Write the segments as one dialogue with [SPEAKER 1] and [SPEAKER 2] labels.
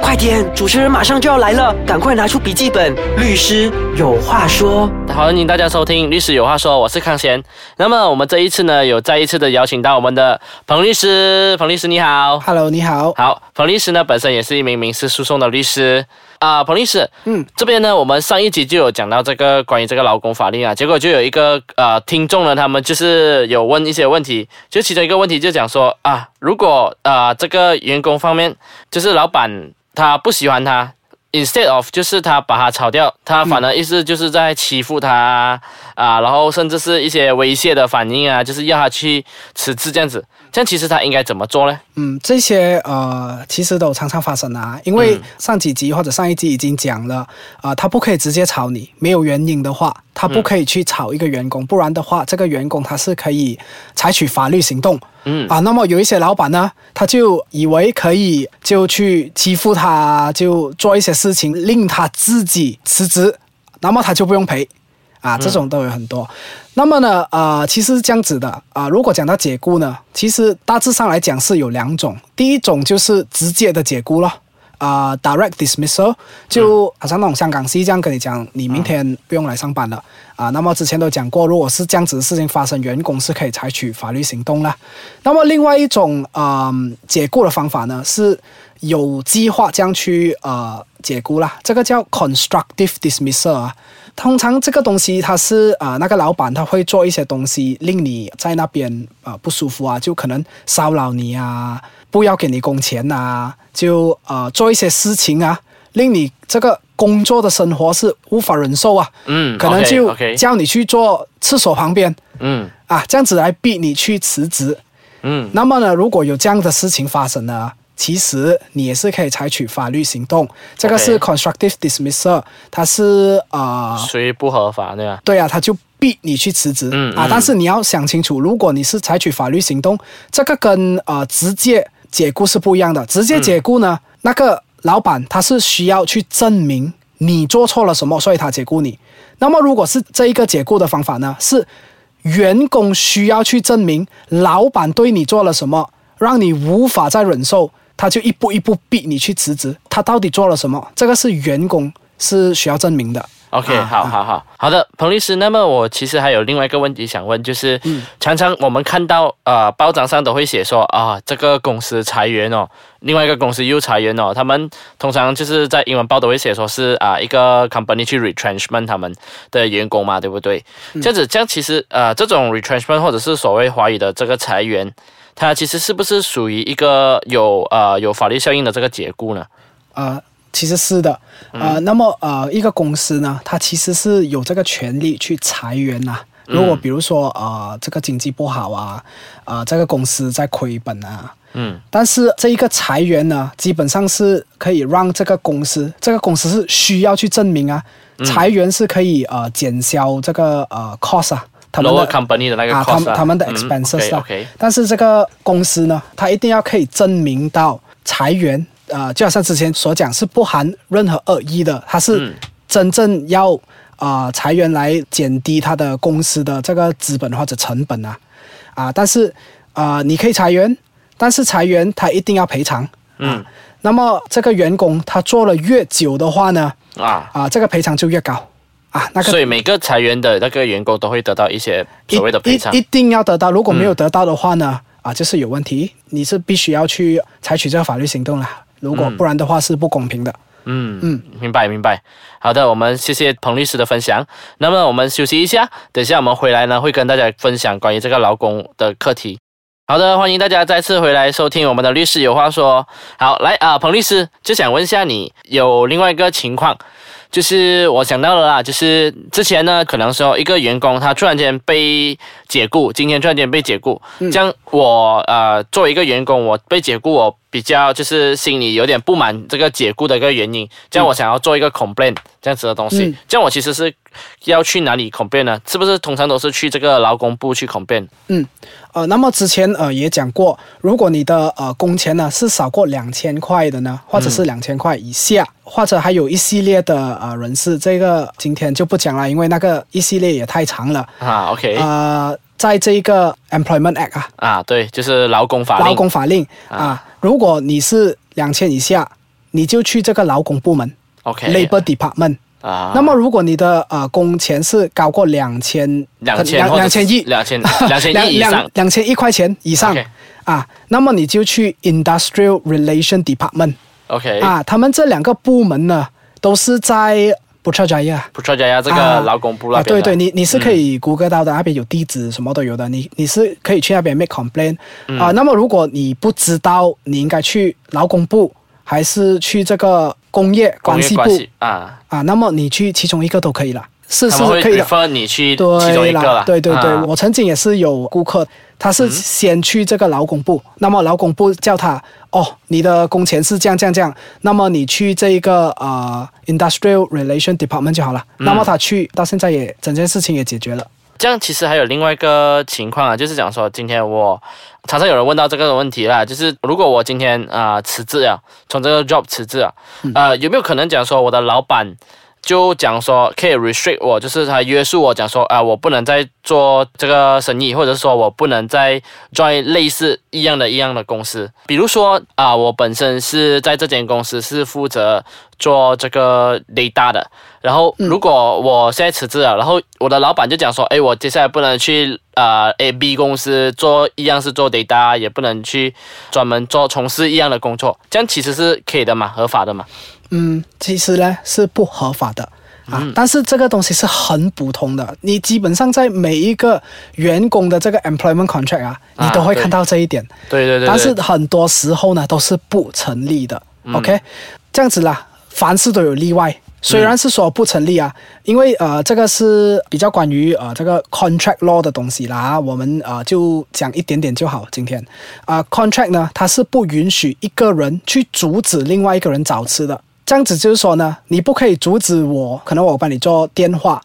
[SPEAKER 1] 快点，主持人马上就要来了，赶快拿出笔记本。律师有话说。
[SPEAKER 2] 欢迎大家收听《律师有话说》，我是康贤。那么我们这一次呢，有再一次的邀请到我们的彭律师。彭律师你好
[SPEAKER 3] ，Hello，你好。
[SPEAKER 2] 好，彭律师呢本身也是一名民事诉讼的律师啊。彭律师，嗯，这边呢，我们上一集就有讲到这个关于这个劳工法令啊，结果就有一个呃听众呢，他们就是有问一些问题，就其中一个问题就讲说啊，如果呃这个员工方面就是老板他不喜欢他。Instead of 就是他把他炒掉，他反而意思就是在欺负他啊，然后甚至是一些威胁的反应啊，就是要他去辞职这样子。这样其实他应该怎么做呢？
[SPEAKER 3] 嗯，这些呃其实都常常发生啊，因为上几集或者上一集已经讲了啊，他不可以直接炒你，没有原因的话，他不可以去炒一个员工，不然的话，这个员工他是可以采取法律行动。嗯啊，那么有一些老板呢，他就以为可以就去欺负他，就做一些事情令他自己辞职，那么他就不用赔。啊，这种都有很多。那么呢，呃，其实这样子的啊，如果讲到解雇呢，其实大致上来讲是有两种。第一种就是直接的解雇了，啊，direct dismissal，就好像那种香港戏这样跟你讲，你明天不用来上班了啊。那么之前都讲过，如果是这样子的事情发生，员工是可以采取法律行动了。那么另外一种啊解雇的方法呢，是有计划这样去呃解雇啦，这个叫 constructive dismissal 啊。通常这个东西，它是啊，那个老板他会做一些东西，令你在那边啊不舒服啊，就可能骚扰你啊，不要给你工钱啊，就呃做一些事情啊，令你这个工作的生活是无法忍受啊。嗯，可能就叫你去做厕所旁边。嗯，啊，这样子来逼你去辞职。嗯，那么呢，如果有这样的事情发生呢？其实你也是可以采取法律行动，这个是 constructive dismissal，它是啊
[SPEAKER 2] 属于不合法对吧？
[SPEAKER 3] 对啊，他就逼你去辞职啊。但是你要想清楚，如果你是采取法律行动，这个跟呃直接解雇是不一样的。直接解雇呢，那个老板他是需要去证明你做错了什么，所以他解雇你。那么如果是这一个解雇的方法呢，是员工需要去证明老板对你做了什么，让你无法再忍受。他就一步一步逼你去辞职，他到底做了什么？这个是员工是需要证明的。
[SPEAKER 2] OK，好好好好的，彭律师。那么我其实还有另外一个问题想问，就是常常我们看到呃报章上都会写说啊这个公司裁员哦，另外一个公司又裁员哦，他们通常就是在英文报都会写说是啊一个 company 去 retrenchment 他们的员工嘛，对不对？这样子，这样其实呃这种 retrenchment 或者是所谓华语的这个裁员。它其实是不是属于一个有呃有法律效应的这个解雇呢？
[SPEAKER 3] 呃，其实是的。呃，那么呃，一个公司呢，它其实是有这个权利去裁员呐。如果比如说呃这个经济不好啊，啊这个公司在亏本啊，嗯，但是这一个裁员呢，基本上是可以让这个公司，这个公司是需要去证明啊，裁员是可以呃减销这个呃 cost 啊。
[SPEAKER 2] 他们的 company 的那个啊，
[SPEAKER 3] 他们他们的 expenses 啊，但是这个公司呢，它一定要可以证明到裁员，呃，就好像之前所讲，是不含任何恶意的，它是真正要啊裁员来减低它的公司的这个资本或者成本啊，啊，但是啊，你可以裁员，但是裁员他一定要赔偿，嗯，那么这个员工他做了越久的话呢，啊。啊，这个赔偿就越高。啊，那个，
[SPEAKER 2] 所以每个裁员的那个员工都会得到一些所谓的赔偿，
[SPEAKER 3] 一定要得到。如果没有得到的话呢，啊，就是有问题，你是必须要去采取这个法律行动了。如果不然的话是不公平的。
[SPEAKER 2] 嗯嗯，明白明白。好的，我们谢谢彭律师的分享。那么我们休息一下，等一下我们回来呢，会跟大家分享关于这个劳工的课题。好的，欢迎大家再次回来收听我们的律师有话说。好，来啊，彭律师就想问一下你，有另外一个情况。就是我想到了啦，就是之前呢，可能说一个员工他突然间被解雇，今天突然间被解雇，这样我呃作为一个员工，我被解雇，我比较就是心里有点不满这个解雇的一个原因，这样我想要做一个 complaint 这样子的东西，这样我其实是要去哪里 complaint 呢？是不是通常都是去这个劳工部去 complaint？
[SPEAKER 3] 嗯，呃，那么之前呃也讲过，如果你的呃工钱呢是少过两千块的呢，或者是两千块以下。或者还有一系列的呃人士，这个今天就不讲了，因为那个一系列也太长了
[SPEAKER 2] 啊。OK，
[SPEAKER 3] 呃，在这一个 Employment Act 啊，
[SPEAKER 2] 啊对，就是劳工法令。
[SPEAKER 3] 劳工法令啊，如果你是两千以下，你就去这个劳工部门
[SPEAKER 2] OK
[SPEAKER 3] Labor Department。
[SPEAKER 2] 啊，
[SPEAKER 3] 那么如果你的呃工钱是高过两千两
[SPEAKER 2] 两千
[SPEAKER 3] 两千亿。
[SPEAKER 2] 两千两千
[SPEAKER 3] 两两
[SPEAKER 2] 亿以上。
[SPEAKER 3] 两千亿块钱以上。
[SPEAKER 2] OK
[SPEAKER 3] 啊，那么你就去 Industrial Relation
[SPEAKER 2] Department，OK
[SPEAKER 3] 啊，他们这两个部门呢都是在 Putrajaya。
[SPEAKER 2] 不错家呀，这个
[SPEAKER 3] 啊
[SPEAKER 2] 劳工部那
[SPEAKER 3] 啊，
[SPEAKER 2] 边的、嗯
[SPEAKER 3] 对对，你你是可以谷歌到的，那边有地址，什么都有的，你你是可以去那边 make complaint
[SPEAKER 2] 嗯
[SPEAKER 3] 啊。那么如果你不知道，你应该去劳工部还是去这个工业关系部
[SPEAKER 2] 啊，
[SPEAKER 3] 啊？那么你去其中一个都可以了，是是
[SPEAKER 2] 会
[SPEAKER 3] 可以的。
[SPEAKER 2] refer 你去
[SPEAKER 3] 对
[SPEAKER 2] 其中一个了，
[SPEAKER 3] 对对对，
[SPEAKER 2] 啊
[SPEAKER 3] 我曾经也是有顾客，他是先去这个劳工部，那么劳工部叫他哦，你的工钱是这样这样这样，那么你去这一个呃 Industrial Relation Department 就好了。
[SPEAKER 2] 嗯
[SPEAKER 3] 那么他去到现在也整件事情也解决了。
[SPEAKER 2] 这样其实还有另外一个情况啊，就是讲说，今天我常常有人问到这个问题啦，就是如果我今天啊、呃辞职啊，从这个 job 辞职啊，呃，有没有可能讲说我的老板就讲说可以 restrict 我，就是他约束我讲说啊、我不能再做这个生意，或者说我不能再做类似一样的一样的公司，比如说啊、我本身是在这间公司是负责做这个 data 的，然后如果我现在辞职了，然后我的老板就讲说，哎，我接下来不能去呃 A B 公司做一样是做 data，也不能去专门做从事一样的工作，这样其实是可以的嘛，合法的嘛。
[SPEAKER 3] 嗯，其实呢是不合法的啊，
[SPEAKER 2] 嗯
[SPEAKER 3] 但是这个东西是很普通的，你基本上在每一个员工的这个 employment contract 啊，你都会看到这一点。
[SPEAKER 2] 对对对
[SPEAKER 3] 但是很多时候呢都是不成立的。OK，这样子啦，凡事都有例外。虽然是说不成立啊，因为呃，这个是比较关于呃这个 contract law 的东西啦，啊我们呃就讲一点点就好。今天啊、c o n t r a c t 呢，它是不允许一个人去阻止另外一个人找吃的。这样子就是说呢，你不可以阻止我，可能我帮你做电话，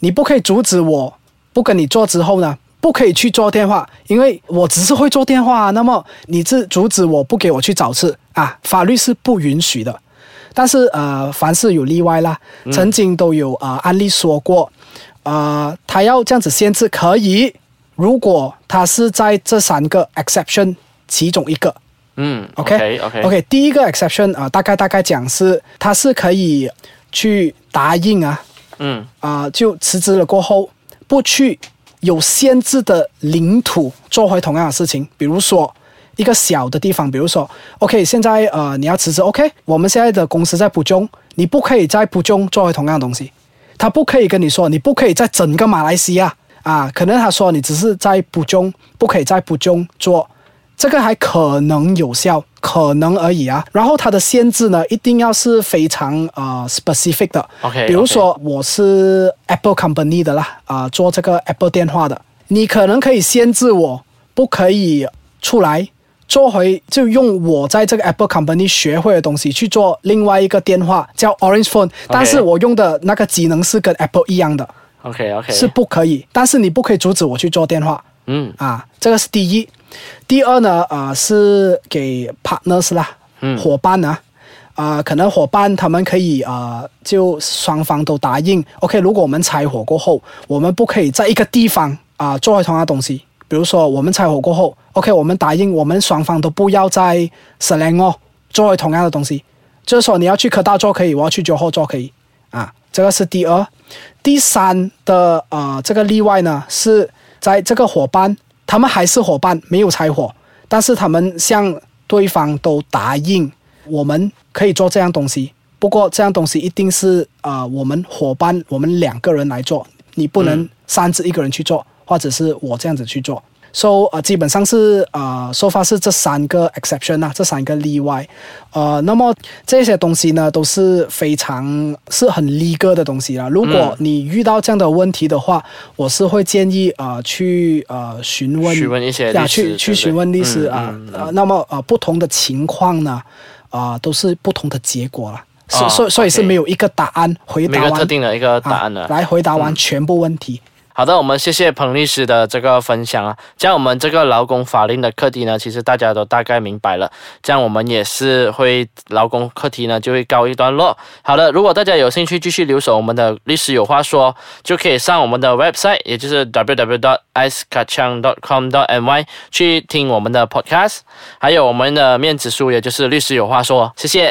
[SPEAKER 3] 你不可以阻止我不跟你做之后呢，不可以去做电话，因为我只是会做电话啊。那么你是阻止我不给我去找事啊？法律是不允许的。但是呃，凡事有例外啦，曾经都有呃案例说过，呃，他要这样子限制可以，如果他是在这三个 exception 其中一个。
[SPEAKER 2] 嗯
[SPEAKER 3] OK
[SPEAKER 2] OK OK
[SPEAKER 3] 第一个 exception 啊、大概大概讲是，他是可以去答应啊，
[SPEAKER 2] 嗯
[SPEAKER 3] 啊、就辞职了过后，不去有限制的领土做回同样的事情，比如说一个小的地方，比如说，OK，现在呃你要辞职，OK，我们现在的公司在浦中，你不可以在浦中做回同样的东西，他不可以跟你说，你不可以在整个马来西亚啊，可能他说你只是在浦中，不可以在浦中做。这个还可能有效，可能而已啊。然后它的限制呢，一定要是非常呃 specific 的。
[SPEAKER 2] OK，
[SPEAKER 3] 比如说我是 Apple Company 的啦，啊、做这个 Apple 电话的，你可能可以限制我不可以出来做回，就用我在这个 Apple Company 学会的东西去做另外一个电话叫 Orange Phone，但是我用的那个机能是跟 Apple 一样的
[SPEAKER 2] ，OK OK
[SPEAKER 3] 是不可以。但是你不可以阻止我去做电话。
[SPEAKER 2] 嗯
[SPEAKER 3] 啊，这个是第一。第二呢，呃，是给 partners 啦，
[SPEAKER 2] 嗯。
[SPEAKER 3] 伙伴啊，啊、可能伙伴他们可以呃，就双方都答应，OK，如果我们拆伙过后，我们不可以在一个地方啊、做回同样的东西。比如说我们拆伙过后，OK，我们答应我们双方都不要在 s l a n 哦做回同样的东西，就是说你要去科大做可以，我要去酒后做可以。啊，这个是第二。第三的呃这个例外呢是在这个伙伴，他们还是伙伴，没有拆伙，但是他们向对方都答应，我们可以做这样东西。不过这样东西一定是呃我们伙伴我们两个人来做，你不能擅自一个人去做，或者是我这样子去做。So 呃，基本上是呃说法是这三个 exception 啊，这三个例外，呃，那么这些东西呢都是非常是很 legal 的东西啦。如果你遇到这样的问题的话，我是会建议呃去呃询问
[SPEAKER 2] 询问一些
[SPEAKER 3] 去去询问律师
[SPEAKER 2] 嗯
[SPEAKER 3] 啊那么呃不同的情况呢，啊、都是不同的结果啦。所、
[SPEAKER 2] 哦
[SPEAKER 3] 所以所以是没有一个答案回答完
[SPEAKER 2] 特定的一个答案的。
[SPEAKER 3] 啊、来回答完全部问题。
[SPEAKER 2] 好的，我们谢谢彭律师的这个分享啊。这样我们这个劳工法令的课题呢，其实大家都大概明白了。这样我们也是会劳工课题呢就会告一段落。好的，如果大家有兴趣继续留守我们的律师有话说，就可以上我们的 website，也就是 www.icekacang.com.my 去听我们的 podcast，还有我们的面子书，也就是律师有话说。谢谢。